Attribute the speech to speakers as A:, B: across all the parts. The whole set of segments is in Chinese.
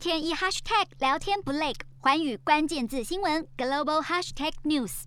A: 天一 hashtag 聊天不累，寰宇关键字新闻 global hashtag news。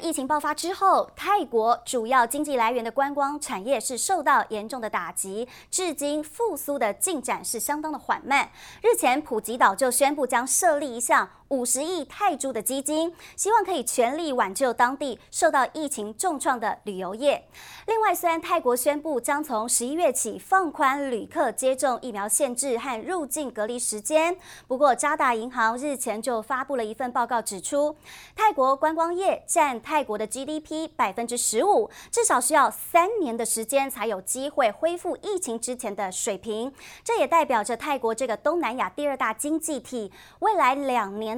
B: 疫情爆发之后，泰国主要经济来源的观光产业是受到严重的打击，至今复苏的进展是相当的缓慢。日前，普吉岛就宣布将设立一项五十亿泰铢的基金，希望可以全力挽救当地受到疫情重创的旅游业。另外，虽然泰国宣布将从十一月起放宽旅客接种疫苗限制和入境隔离时间，不过渣打银行日前就发布了一份报告，指出泰国观光业占泰国的 GDP 百分之十五，至少需要三年的时间才有机会恢复疫情之前的水平。这也代表着泰国这个东南亚第二大经济体，未来两年